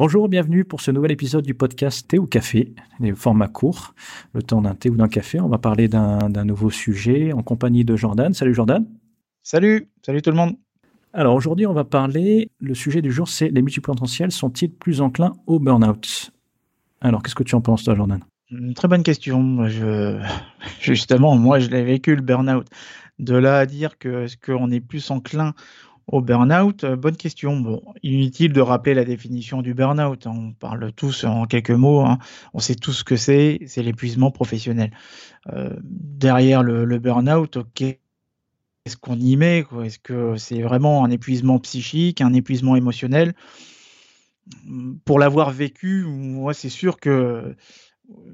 Bonjour, bienvenue pour ce nouvel épisode du podcast Thé ou Café, les formats courts, le temps d'un thé ou d'un café. On va parler d'un nouveau sujet en compagnie de Jordan. Salut Jordan. Salut, salut tout le monde. Alors aujourd'hui, on va parler, le sujet du jour, c'est les multipotentiels sont-ils plus enclins au burn-out? Alors, qu'est-ce que tu en penses, toi, Jordan? Une très bonne question. Je... Justement, moi, je l'ai vécu, le burn-out. De là à dire que est-ce qu'on est plus enclin au burn-out, euh, bonne question. Bon, inutile de rappeler la définition du burn-out. Hein. On parle tous en quelques mots. Hein. On sait tous ce que c'est. C'est l'épuisement professionnel. Euh, derrière le, le burn-out, ok, est-ce qu'on y met Est-ce que c'est vraiment un épuisement psychique, un épuisement émotionnel? Pour l'avoir vécu, moi, c'est sûr que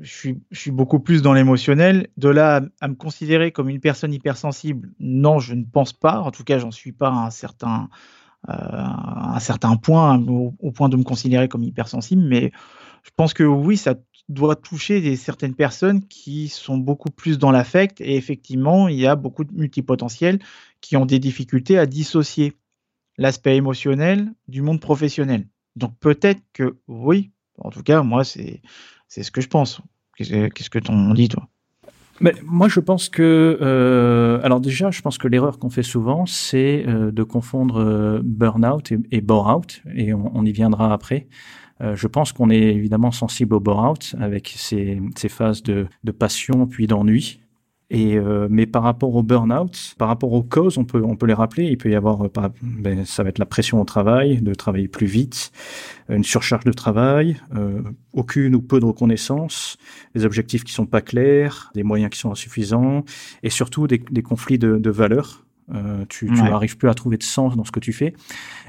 je suis, beaucoup plus dans l'émotionnel. De là à, me considérer comme une personne hypersensible, non, je ne pense pas. En tout cas, j'en suis pas à un certain, euh, point, au, point de me considérer comme hypersensible. Mais je pense que oui, ça doit toucher des, certaines personnes qui sont beaucoup plus dans l'affect. Et effectivement, il y a beaucoup de multipotentiels qui ont des difficultés à dissocier l'aspect émotionnel du monde professionnel. Donc peut-être que oui, en tout cas, moi, c'est c'est ce que je pense. Qu'est-ce que t'en dis, toi? Mais moi, je pense que, euh, alors déjà, je pense que l'erreur qu'on fait souvent, c'est euh, de confondre euh, burn-out et, et bore-out, et on, y viendra après. je pense qu'on est évidemment sensible au bore-out avec ces, phases de passion puis d'ennui. Et euh, mais par rapport au burn-out, par rapport aux causes, on peut on peut les rappeler. Il peut y avoir, euh, ben, ça va être la pression au travail, de travailler plus vite, une surcharge de travail, euh, aucune ou peu de reconnaissance, des objectifs qui sont pas clairs, des moyens qui sont insuffisants, et surtout des, des conflits de, de valeurs. Euh, tu n'arrives plus à trouver de sens dans ce que tu fais.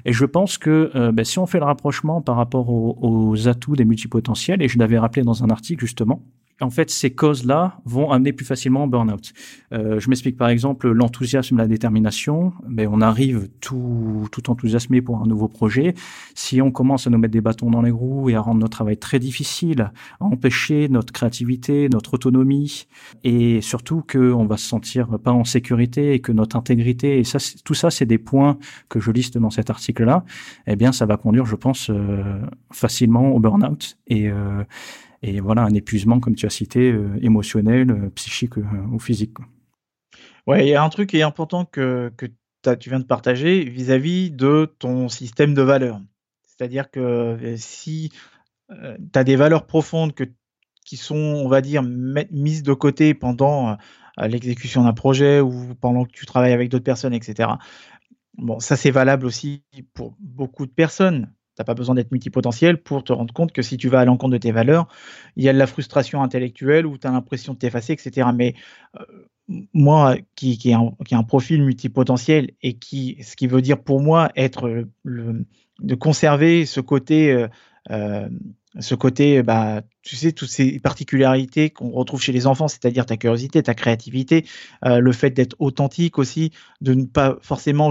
Et je pense que euh, ben, si on fait le rapprochement par rapport aux, aux atouts des multipotentiels, et je l'avais rappelé dans un article justement, en fait, ces causes-là vont amener plus facilement au burn-out. Euh, je m'explique par exemple l'enthousiasme, la détermination. Mais on arrive tout, tout enthousiasmé pour un nouveau projet. Si on commence à nous mettre des bâtons dans les roues et à rendre notre travail très difficile, à empêcher notre créativité, notre autonomie, et surtout qu'on va se sentir pas en sécurité et que notre intégrité, et ça, tout ça, c'est des points que je liste dans cet article-là. Eh bien, ça va conduire, je pense, euh, facilement au burn-out. Et euh, et voilà un épuisement, comme tu as cité, euh, émotionnel, euh, psychique euh, ou physique. Quoi. Ouais, il y a un truc qui est important que, tu viens de partager vis-à-vis de ton système de valeurs. C'est-à-dire que si tu as des valeurs profondes qui sont, on va dire, mises de côté pendant l'exécution d'un projet ou pendant que tu travailles avec d'autres personnes, etc. Bon, ça c'est valable aussi pour beaucoup de personnes. Tu n'as pas besoin d'être multipotentiel pour te rendre compte que si tu vas à l'encontre de tes valeurs, il y a de la frustration intellectuelle ou tu as l'impression de t'effacer, etc. Mais euh, moi, qui, qui, ai un, profil multipotentiel et qui, ce qui veut dire pour moi être le, de conserver ce côté, euh, euh, ce côté, bah, tu sais, toutes ces particularités qu'on retrouve chez les enfants, c'est-à-dire ta curiosité, ta créativité, le fait d'être authentique aussi, de ne pas forcément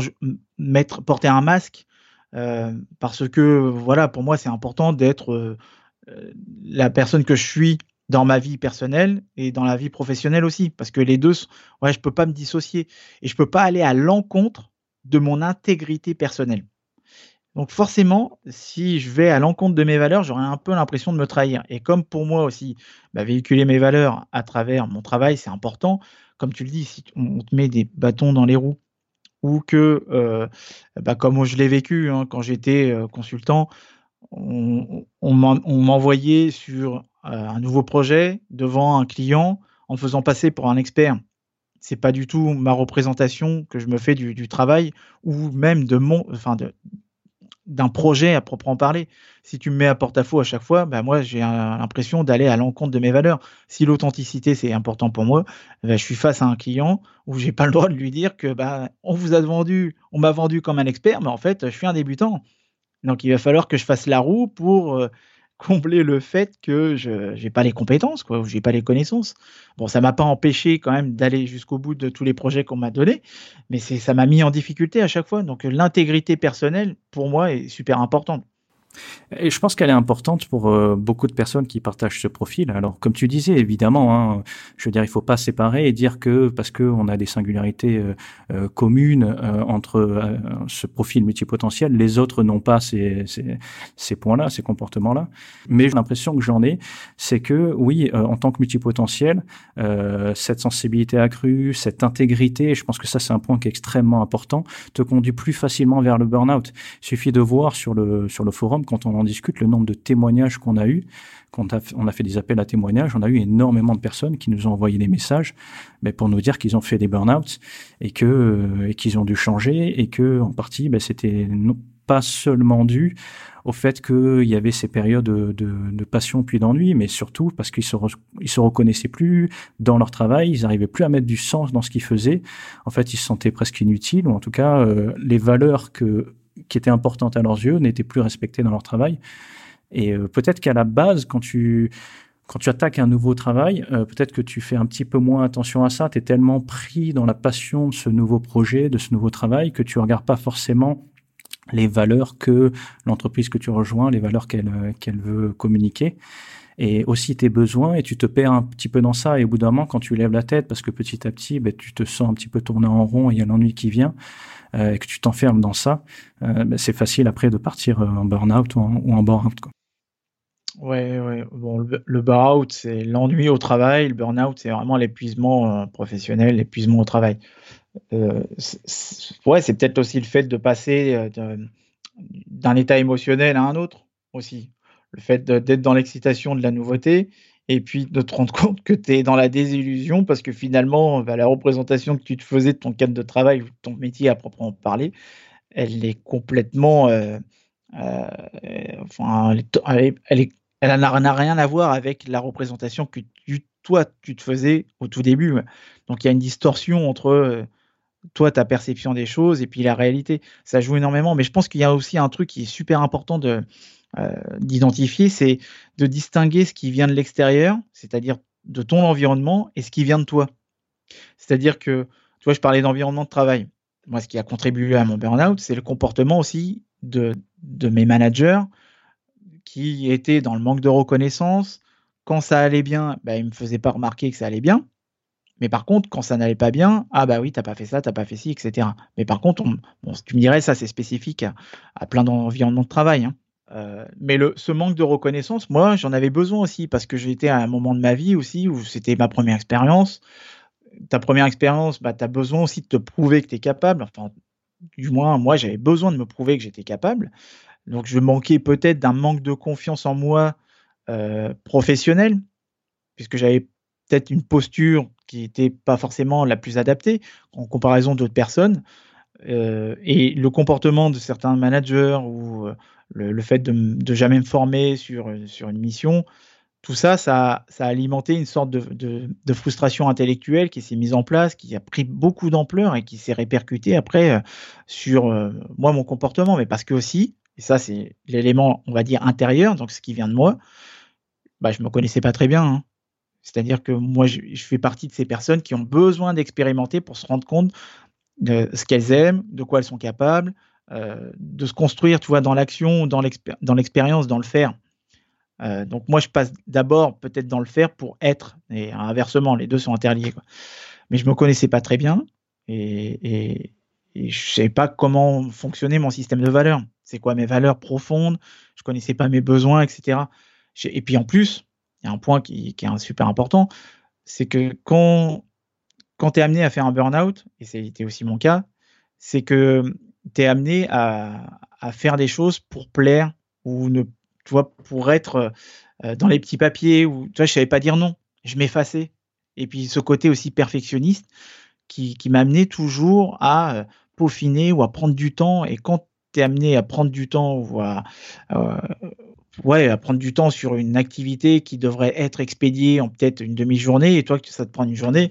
mettre, porter un masque, euh, parce que voilà, pour moi, c'est important d'être euh, euh, la personne que je suis dans ma vie personnelle et dans la vie professionnelle aussi, parce que les deux, ouais, je peux pas me dissocier et je peux pas aller à l'encontre de mon intégrité personnelle. Donc forcément, si je vais à l'encontre de mes valeurs, j'aurai un peu l'impression de me trahir. Et comme pour moi aussi, bah, véhiculer mes valeurs à travers mon travail, c'est important. Comme tu le dis, si on te met des bâtons dans les roues ou que, euh, bah, comme je l'ai vécu hein, quand j'étais euh, consultant, on, m'envoyait sur euh, un nouveau projet devant un client en faisant passer pour un expert. C'est pas du tout ma représentation que je me fais du, du travail ou même de mon, enfin de, d'un projet à proprement parler. Si tu me mets à porte-à-faux à chaque fois, bah moi j'ai l'impression d'aller à l'encontre de mes valeurs. Si l'authenticité c'est important pour moi, bah, je suis face à un client où j'ai pas le droit de lui dire que bah on vous a vendu, on m'a vendu comme un expert, mais en fait je suis un débutant. Donc il va falloir que je fasse la roue pour euh, combler le fait que je n'ai pas les compétences, quoi, ou j'ai pas les connaissances. Bon, ça m'a pas empêché quand même d'aller jusqu'au bout de tous les projets qu'on m'a donnés, mais c'est ça m'a mis en difficulté à chaque fois. Donc l'intégrité personnelle, pour moi, est super importante. Et je pense qu'elle est importante pour euh, beaucoup de personnes qui partagent ce profil. Alors, comme tu disais, évidemment, hein, je veux dire, il faut pas séparer et dire que parce qu'on a des singularités euh, euh, communes entre ce profil multipotentiel, les autres n'ont pas ces, ces, ces points-là, ces comportements-là. Mais l'impression que j'en ai, c'est que oui, en tant que multipotentiel, cette sensibilité accrue, cette intégrité, je pense que ça c'est un point qui est extrêmement important, te conduit plus facilement vers le burn-out. Il suffit de voir sur le sur le forum quand on en discute, le nombre de témoignages qu'on a eu, quand on a fait des appels à témoignages, on a eu énormément de personnes qui nous ont envoyé des messages mais pour nous dire qu'ils ont fait des burn-out et que euh, et qu'ils ont dû changer et que en partie ben, c'était pas seulement dû au fait qu'il y avait ces périodes de, passion puis d'ennui, mais surtout parce qu'ils se, se reconnaissaient plus dans leur travail, ils n'arrivaient plus à mettre du sens dans ce qu'ils faisaient. En fait, ils se sentaient presque inutiles, ou en tout cas, euh, les valeurs que qui étaient importantes à leurs yeux n'étaient plus respectées dans leur travail. Et euh, peut-être qu'à la base, quand tu, quand tu attaques un nouveau travail, euh, peut-être que tu fais un petit peu moins attention à ça. Tu es tellement pris dans la passion de ce nouveau projet, de ce nouveau travail, que tu regardes pas forcément les valeurs que l'entreprise que tu rejoins, les valeurs qu'elle euh, qu'elle veut communiquer et aussi tes besoins et tu te perds un petit peu dans ça et au bout d'un moment quand tu lèves la tête parce que petit à petit ben, tu te sens un petit peu tourner en rond et il y a l'ennui qui vient euh, et que tu t'enfermes dans ça, euh, ben, c'est facile après de partir euh, en burn-out ou en, en burn-out. Ouais, ouais. Bon, le, le burn-out, c'est l'ennui au travail. Le burn-out, c'est vraiment l'épuisement professionnel, l'épuisement au travail. Euh, ouais, c'est peut-être aussi le fait de passer d'un état émotionnel à un autre aussi. Le fait d'être dans l'excitation de la nouveauté et puis de te rendre compte que tu es dans la désillusion parce que finalement, bah, la représentation que tu te faisais de ton cadre de travail, de ton métier à proprement parler, elle est complètement. Euh, euh, enfin, elle, n'a rien à voir avec la représentation que toi, tu te faisais au tout début. Donc il y a une distorsion entre euh, toi, ta perception des choses et puis la réalité. Ça joue énormément, mais je pense qu'il y a aussi un truc qui est super important de, d'identifier, c'est de distinguer ce qui vient de l'extérieur, c'est-à-dire de ton environnement, et ce qui vient de toi. C'est-à-dire que, tu vois, je parlais d'environnement de travail. Moi, ce qui a contribué à mon burn-out, c'est le comportement aussi de, mes managers qui étaient dans le manque de reconnaissance. Quand ça allait bien, bah, ils ne me faisaient pas remarquer que ça allait bien. Mais par contre, quand ça n'allait pas bien, ah bah oui, t'as pas fait ça, t'as pas fait ci, etc. Mais par contre, bon, tu me dirais, ça c'est spécifique à, plein d'environnements de travail. Hein. Euh, mais le, ce manque de reconnaissance, moi, j'en avais besoin aussi parce que j'étais à un moment de ma vie aussi où c'était ma première expérience. Ta première expérience, bah, tu as besoin aussi de te prouver que tu es capable. Enfin, du moins, moi, j'avais besoin de me prouver que j'étais capable. Donc, je manquais peut-être d'un manque de confiance en moi euh, professionnel, puisque j'avais peut-être une posture qui n'était pas forcément la plus adaptée en comparaison d'autres personnes. Euh, et le comportement de certains managers ou le, fait de, jamais me former sur, sur une mission, tout ça, ça, a alimenté une sorte de, de, frustration intellectuelle qui s'est mise en place, qui a pris beaucoup d'ampleur et qui s'est répercutée après euh, sur euh, moi, mon comportement. Mais parce que aussi, et ça c'est l'élément, on va dire, intérieur, donc ce qui vient de moi, bah, je me connaissais pas très bien. Hein. C'est-à-dire que moi, je, fais partie de ces personnes qui ont besoin d'expérimenter pour se rendre compte de ce qu'elles aiment, de quoi elles sont capables, euh, de se construire, tu vois, dans l'action, dans l'expérience, dans le faire. Euh, donc moi, je passe d'abord peut-être dans le faire pour être, et inversement, les deux sont interliés. Quoi. Mais je me connaissais pas très bien et, je savais pas comment fonctionnait mon système de valeurs. C'est quoi mes valeurs profondes? Je connaissais pas mes besoins, etc. Et puis en plus, il y a un point qui, qui est super important, c'est que quand, quand tu es amené à faire un burn-out, et c'était aussi mon cas, c'est que tu es amené à, faire des choses pour plaire ou ne, tu vois, pour être euh, dans les petits papiers ou tu vois, je savais pas dire non, je m'effaçais. Et puis ce côté aussi perfectionniste qui, qui m'a amené toujours à euh, peaufiner ou à prendre du temps. Et quand tu es amené à prendre du temps ou à, euh, ouais, à prendre du temps sur une activité qui devrait être expédiée en peut-être une demi-journée et toi que ça te prend une journée,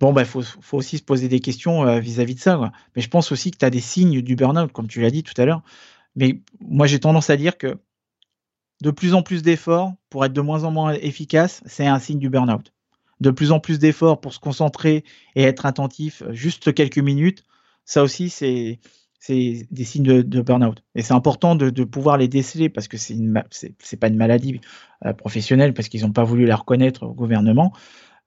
bon, bah, faut, faut aussi se poser des questions euh, vis-à-vis de ça. Mais je pense aussi que tu as des signes du burn-out, comme tu l'as dit tout à l'heure. Mais moi, j'ai tendance à dire que de plus en plus d'efforts pour être de moins en moins efficace, c'est un signe du burn-out. De plus en plus d'efforts pour se concentrer et être attentif juste quelques minutes, ça aussi, c'est c'est des signes de, burn-out. Et c'est important de, pouvoir les déceler parce que c'est pas une maladie euh, professionnelle parce qu'ils n'ont pas voulu la reconnaître au gouvernement.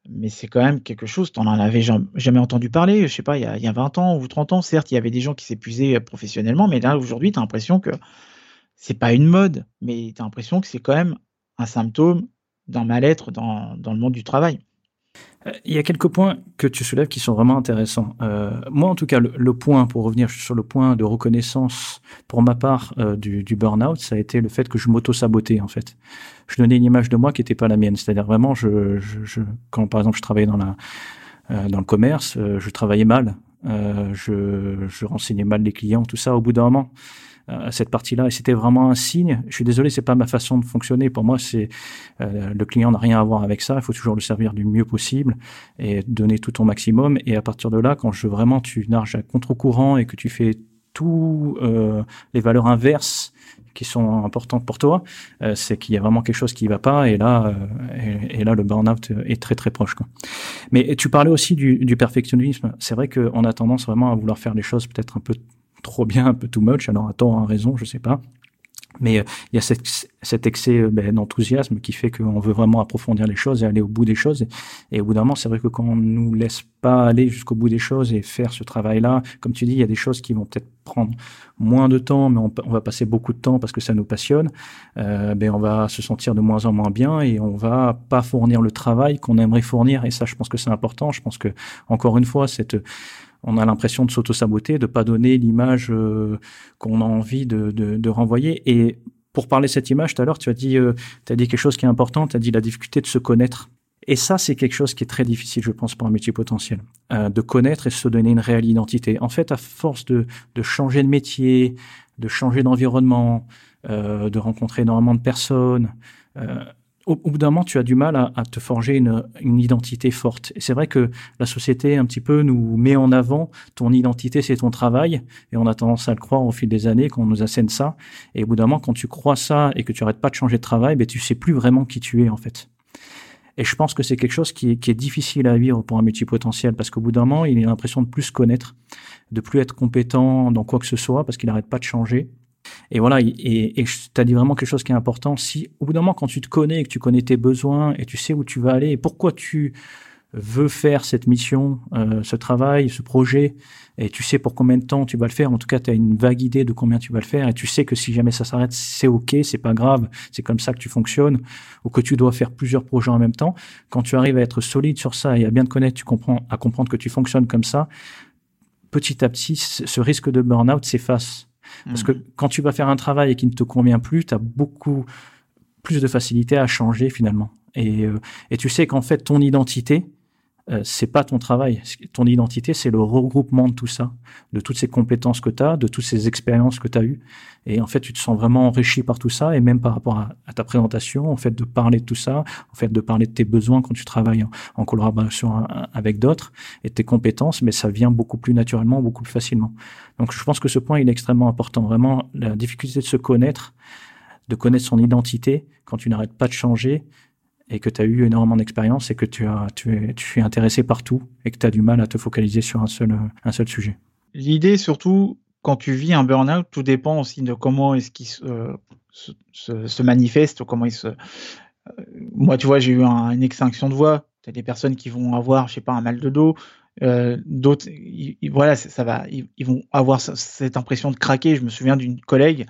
Mais c'est quand même quelque chose, tu n'en avais jamais entendu parler, je sais pas, il y, a, il y, a, 20 ans ou 30 ans, certes, il y avait des gens qui s'épuisaient professionnellement, mais là, aujourd'hui, tu as l'impression que c'est pas une mode, mais tu as l'impression que c'est quand même un symptôme d'un mal-être dans le monde du travail. Il y a quelques points que tu soulèves qui sont vraiment intéressants. Euh, moi, en tout cas, le, point, pour revenir sur le point de reconnaissance, pour ma part, euh, du, burn-out, ça a été le fait que je m'auto-sabotais, en fait. Je donnais une image de moi qui n'était pas la mienne. C'est-à-dire vraiment, quand par exemple je travaillais dans, euh, le commerce, je travaillais mal. Je renseignais mal les clients, tout ça. Au bout d'un moment, à cette partie-là. Et c'était vraiment un signe. Je suis désolé, c'est pas ma façon de fonctionner. Pour moi, c'est euh, le client n'a rien à voir avec ça. Il faut toujours le servir du mieux possible et donner tout ton maximum. Et à partir de là, quand je vraiment tu nages à contre-courant et que tu fais tout euh, les valeurs inverses qui sont importantes pour toi, euh, c'est qu'il y a vraiment quelque chose qui va pas et là euh, et, et, là le burn-out est très très proche quoi. Mais tu parlais aussi du, du perfectionnisme. C'est vrai qu'on a tendance vraiment à vouloir faire les choses peut-être un peu trop bien, un peu too much. Alors, à tort, à raison, je sais pas. Mais euh, il y a cet, cet excès euh, ben, d'enthousiasme qui fait qu'on veut vraiment approfondir les choses et aller au bout des choses. Et, au bout d'un moment, c'est vrai que quand on nous laisse pas aller jusqu'au bout des choses et faire ce travail-là, comme tu dis, il y a des choses qui vont peut-être prendre moins de temps, mais on, va passer beaucoup de temps parce que ça nous passionne. Euh, ben on va se sentir de moins en moins bien et on va pas fournir le travail qu'on aimerait fournir. Et ça, je pense que c'est important. Je pense que encore une fois, cette on a l'impression de s'auto-saboter, de pas donner l'image euh, qu'on a envie de, de, de, renvoyer. Et pour parler de cette image, tout à l'heure, tu as dit, euh, as dit quelque chose qui est important, tu as dit la difficulté de se connaître. Et ça, c'est quelque chose qui est très difficile, je pense, pour un métier potentiel, euh, de connaître et se donner une réelle identité. En fait, à force de, de changer de métier, de changer d'environnement, euh, de rencontrer énormément de personnes, au, bout d'un moment, tu as du mal à, te forger une, une, identité forte. Et c'est vrai que la société, un petit peu, nous met en avant ton identité, c'est ton travail. Et on a tendance à le croire au fil des années, qu'on nous assène ça. Et au bout d'un moment, quand tu crois ça et que tu arrêtes pas de changer de travail, ben, tu sais plus vraiment qui tu es, en fait. Et je pense que c'est quelque chose qui est, difficile à vivre pour un potentiel parce qu'au bout d'un moment, il a l'impression de plus connaître, de plus être compétent dans quoi que ce soit parce qu'il n'arrête pas de changer. Et voilà, et, tu as dit vraiment quelque chose qui est important. Si au bout d'un moment, quand tu te connais que tu connais tes besoins et tu sais où tu vas aller et pourquoi tu veux faire cette mission, euh, ce travail, ce projet, et tu sais pour combien de temps tu vas le faire, en tout cas tu as une vague idée de combien tu vas le faire, et tu sais que si jamais ça s'arrête, c'est ok, c'est pas grave, c'est comme ça que tu fonctionnes, ou que tu dois faire plusieurs projets en même temps, quand tu arrives à être solide sur ça et à bien te connaître, tu comprends, à comprendre que tu fonctionnes comme ça, petit à petit, ce risque de burn-out s'efface parce que quand tu vas faire un travail et qui ne te convient plus, tu as beaucoup plus de facilité à changer finalement. Et, euh, et tu sais qu'en fait, ton identité, euh, c'est pas ton travail. Ton identité, c'est le regroupement de tout ça, de toutes ces compétences que tu as, de toutes ces expériences que tu as eues. Et en fait, tu te sens vraiment enrichi par tout ça, et même par rapport à, ta présentation, en fait, de parler de tout ça, en fait, de parler de tes besoins quand tu travailles en, collaboration avec d'autres, et tes compétences, mais ça vient beaucoup plus naturellement, beaucoup plus facilement. Donc, je pense que ce point, il est extrêmement important. Vraiment, la difficulté de se connaître, de connaître son identité quand tu n'arrêtes pas de changer, et que tu as eu énormément d'expérience et que tu, es, tu es intéressé partout et que tu as du mal à te focaliser sur un seul, sujet. L'idée, surtout, quand tu vis un burn-out, tout dépend aussi de comment est-ce qu'il se, se, se, se, manifeste, comment il se. Euh, moi, tu vois, j'ai eu un, une extinction de voix. Tu as des personnes qui vont avoir, je sais pas, un mal de dos. Euh, D'autres, voilà, ça va, ils, vont avoir cette impression de craquer. Je me souviens d'une collègue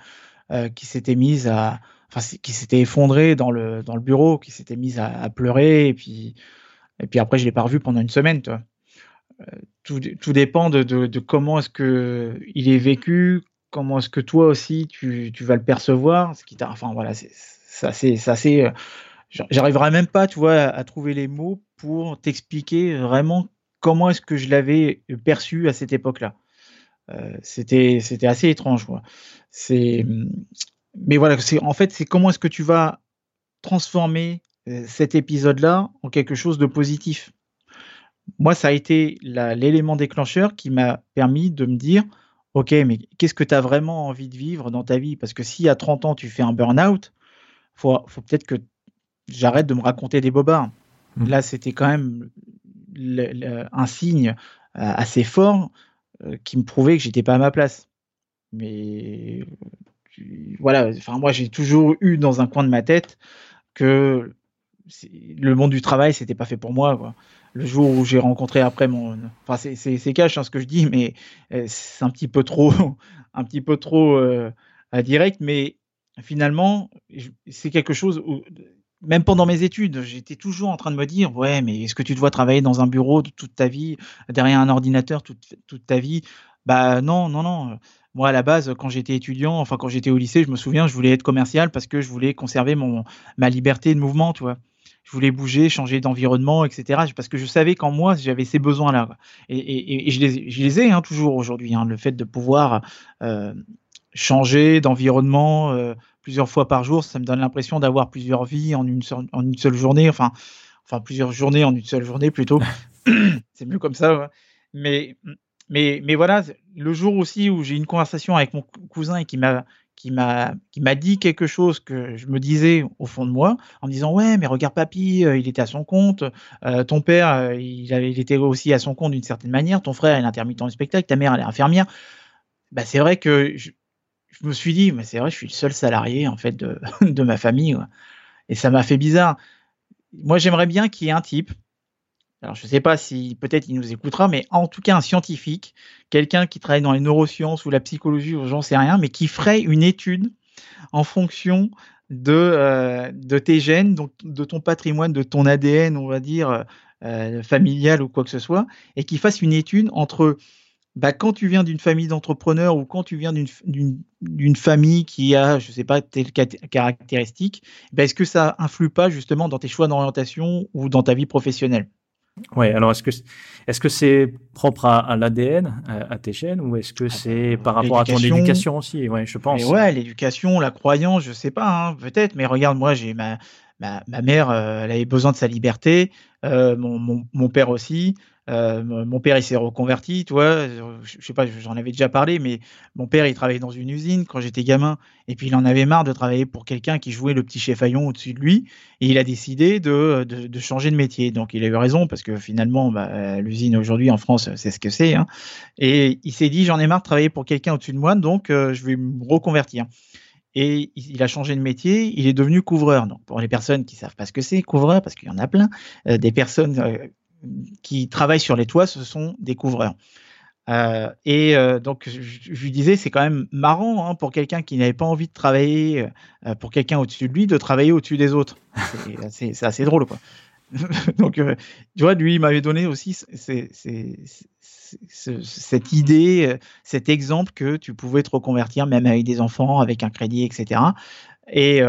euh, qui s'était mise à, enfin, qui s'était effondré dans le, dans le bureau, qui s'était mise à, pleurer, et puis, et puis après, je l'ai pas revu pendant une semaine. Euh, tout, tout dépend de, de, comment est-ce que il est vécu, comment est-ce que toi aussi tu, tu vas le percevoir, ce qui enfin voilà, ça, c'est euh, j'arriverai même pas, tu vois, à, trouver les mots pour t'expliquer vraiment comment est-ce que je l'avais perçu à cette époque-là. Euh, c'était c'était assez étrange, quoi. C'est mais voilà, c'est en fait, c'est comment est-ce que tu vas transformer euh, cet épisode-là en quelque chose de positif. Moi, ça a été l'élément déclencheur qui m'a permis de me dire, OK, mais qu'est-ce que tu as vraiment envie de vivre dans ta vie? Parce que si à 30 ans, tu fais un burn-out, il faut, faut peut-être que j'arrête de me raconter des bobards. Mmh. Là, c'était quand même le, le, un signe euh, assez fort euh, qui me prouvait que j'étais pas à ma place. mais voilà, enfin moi j'ai toujours eu dans un coin de ma tête que le monde du travail c'était pas fait pour moi. Le jour où j'ai rencontré après mon, enfin c'est cash hein, ce que je dis, mais euh, c'est un petit peu trop, un petit peu trop euh, direct, mais finalement c'est quelque chose où même pendant mes études, j'étais toujours en train de me dire ouais, mais est-ce que tu dois travailler dans un bureau toute ta vie, derrière un ordinateur toute, toute ta vie Bah non, non, non. Moi, à la base, quand j'étais étudiant, enfin quand j'étais au lycée, je me souviens, je voulais être commercial parce que je voulais conserver mon ma liberté de mouvement, tu vois. Je voulais bouger, changer d'environnement, etc. Parce que je savais qu'en moi, j'avais ces besoins-là. Et, et, et, je les, je les ai hein, toujours aujourd'hui. Hein, le fait de pouvoir euh, changer d'environnement, euh, plusieurs fois par jour, ça me donne l'impression d'avoir plusieurs vies en une, seule, en une seule journée, enfin, enfin plusieurs journées en une seule journée plutôt. c'est mieux comme ça. Mais, mais, voilà, le jour aussi où j'ai une conversation avec mon cousin et qui m'a qui m'a qui m'a dit quelque chose que je me disais au fond de moi en disant ouais mais regarde papy euh, il était à son compte euh, ton père euh, il avait était aussi à son compte d'une certaine manière ton frère est intermittent du spectacle ta mère elle est infirmière bah c'est vrai que je, je me suis dit, mais c'est vrai, je suis le seul salarié en fait de, de ma famille. Et ça m'a fait bizarre. Moi, j'aimerais bien qu'il y ait un type. Alors, je ne sais pas si peut-être il nous écoutera, mais en tout cas un scientifique, quelqu'un qui travaille dans les neurosciences ou la psychologie ou j'en sais rien, mais qui ferait une étude en fonction de, euh, tes gènes, donc de ton patrimoine, de ton ADN, on va dire, euh, familial ou quoi que ce soit, et qui fasse une étude entre bah, quand tu viens d'une famille d'entrepreneurs ou quand tu viens d'une famille qui a, je ne sais pas, telle caractéristique, bah, est-ce que ça influe pas justement dans tes choix d'orientation ou dans ta vie professionnelle? Oui, alors est-ce que est-ce que c'est propre à, l'ADN, à, tes gènes, ou est-ce que ah, c'est bah, par rapport à ton éducation aussi? Ouais, je pense. ouais, l'éducation, la croyance, je sais pas, hein, peut-être. Mais regarde, moi, j'ai ma, ma, mère, euh, elle avait besoin de sa liberté, euh, mon, mon, père aussi. Euh, mon père, il s'est reconverti, tu vois. Je, sais pas, j'en avais déjà parlé, mais mon père, il travaillait dans une usine quand j'étais gamin. Et puis, il en avait marre de travailler pour quelqu'un qui jouait le petit chef Haillon au-dessus de lui. Et il a décidé de, changer de métier. Donc, il a eu raison parce que finalement, bah, l'usine aujourd'hui en France, c'est ce que c'est. Hein. Et il s'est dit, j'en ai marre de travailler pour quelqu'un au-dessus de moi, donc euh, je vais me reconvertir. Et il a changé de métier, il est devenu couvreur. Donc, pour les personnes qui savent pas ce que c'est, couvreur, parce qu'il y en a plein, euh, des personnes qui travaillent sur les toits, ce sont des couvreurs. Euh, et euh, donc, je, lui disais, c'est quand même marrant hein, pour quelqu'un qui n'avait pas envie de travailler, euh, pour quelqu'un au-dessus de lui, de travailler au-dessus des autres. C'est assez, drôle, quoi. donc, tu vois, lui, il m'avait donné aussi cette idée, cet exemple que tu pouvais te reconvertir même avec des enfants, avec un crédit, etc. Et,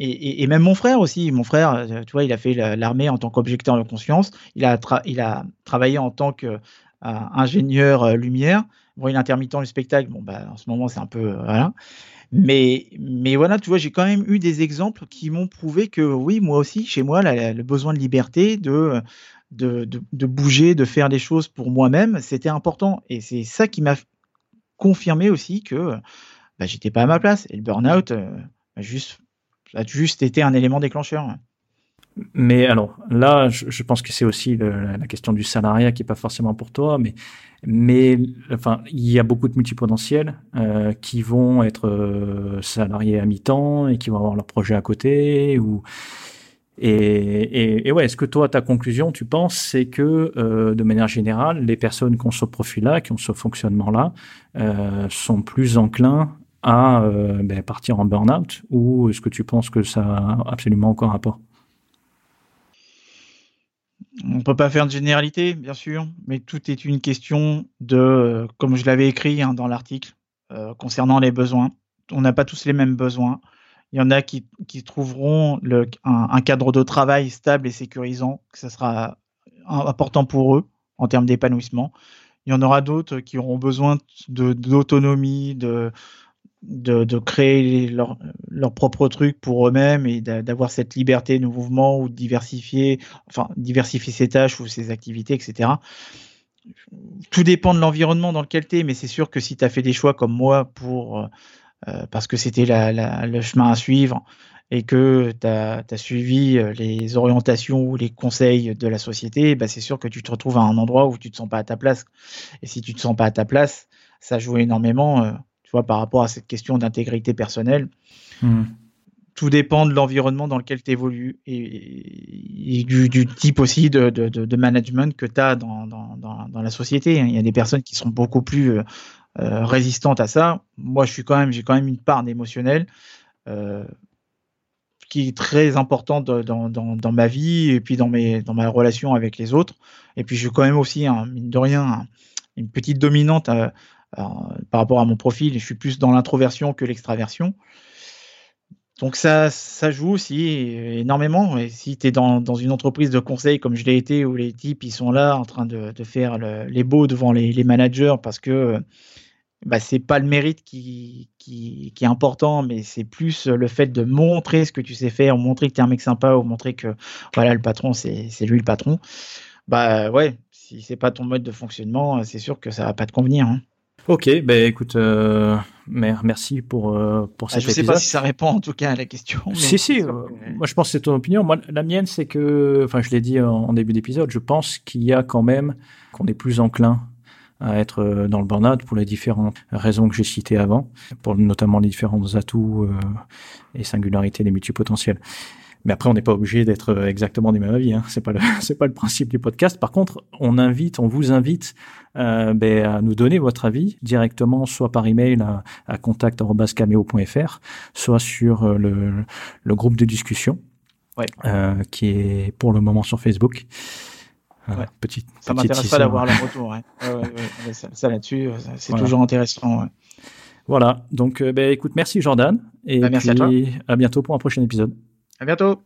et, même mon frère aussi. Mon frère, euh, tu vois, il a fait l'armée en tant qu'objecteur de conscience. Il a, il a travaillé en tant qu'ingénieur euh, lumière. Bon, il est intermittent du spectacle. Bon, bah, en ce moment, c'est un peu. Euh, voilà. Mais, voilà, tu vois, j'ai quand même eu des exemples qui m'ont prouvé que oui, moi aussi, chez moi, le besoin de liberté, de, de, bouger, de faire des choses pour moi-même, c'était important. Et c'est ça qui m'a confirmé aussi que bah, j'étais pas à ma place. Et le burn-out, juste ça a juste été un élément déclencheur. Mais alors là, je, pense que c'est aussi la question du salariat qui est pas forcément pour toi, mais mais enfin il y a beaucoup de multipotentiels euh, qui vont être euh, salariés à mi-temps et qui vont avoir leur projet à côté ou et, et, ouais, est-ce que toi, ta conclusion, tu penses, c'est que euh, de manière générale, les personnes qui ont ce profil-là, qui ont ce fonctionnement-là, sont plus enclins à euh, ben, partir en burn-out ou est-ce que tu penses que ça a absolument aucun rapport? On ne peut pas faire de généralité, bien sûr, mais tout est une question de, comme je l'avais écrit hein, dans l'article, euh, concernant les besoins. On n'a pas tous les mêmes besoins. Il y en a qui, trouveront le, un, cadre de travail stable et sécurisant, que ce sera important pour eux en termes d'épanouissement. Il y en aura d'autres qui auront besoin d'autonomie, de, de, créer leur, leur, propre truc pour eux-mêmes et d'avoir cette liberté de mouvement ou de diversifier, enfin, diversifier ses tâches ou ses activités, etc. Tout dépend de l'environnement dans lequel tu es, mais c'est sûr que si tu as fait des choix comme moi pour, euh, parce que c'était le chemin à suivre et que tu as, suivi euh, les orientations ou les conseils de la société, bah c'est sûr que tu te retrouves à un endroit où tu te sens pas à ta place. Et si tu te sens pas à ta place, ça joue énormément. Tu vois, par rapport à cette question d'intégrité personnelle. Hmm. Tout dépend de l'environnement dans lequel tu évolues et, du, type aussi de, de, management que tu as dans, dans, dans, la société. Il y a des personnes qui sont beaucoup plus euh, euh, résistantes à ça. Moi, je suis quand même, j'ai quand même une part d'émotionnel. Euh, qui est très importante dans, dans, dans, ma vie et puis dans, mes, dans ma relation avec les autres. Et puis, j'ai quand même aussi, mine de rien, une petite dominante par rapport à mon profil, je suis plus dans l'introversion que l'extraversion. Donc ça, joue aussi énormément. Et si tu es dans, une entreprise de conseil comme je l'ai été, où les types ils sont là en train de, faire les beaux devant les, managers parce que bah, c'est pas le mérite qui est important, mais c'est plus le fait de montrer ce que tu sais faire, montrer que tu es un mec sympa, ou montrer que voilà le patron c'est lui le patron. Bah ouais, si c'est pas ton mode de fonctionnement, c'est sûr que ça va pas te convenir. Hein. Ok, ben écoute, euh, merci pour, euh, pour bah, cet Je ne sais pas si ça répond en tout cas à la question. Si, si, euh, moi je pense que c'est ton opinion. Moi, la mienne, c'est que, enfin je l'ai dit en, début d'épisode, je pense qu'il y a quand même, qu'on est plus enclin à être dans le burn-out pour les différentes raisons que j'ai citées avant, pour notamment les différents atouts et singularités des multipotentiels. Mais après, on n'est pas obligé d'être euh, exactement du même avis. Hein. C'est pas le c'est pas le principe du podcast. Par contre, on invite, on vous invite euh, ben, à nous donner votre avis directement, soit par email à, à contact@cameo.fr, soit sur euh, le, le groupe de discussion ouais. euh, qui est pour le moment sur Facebook. Euh, ouais. Petite, ça m'intéresse pas d'avoir le retour. Ouais. ouais ça, ça là-dessus, c'est toujours intéressant. Voilà. Donc, ben, écoute, merci Jordan. Et bah, merci à, toi. à bientôt pour un prochain épisode. À bientôt.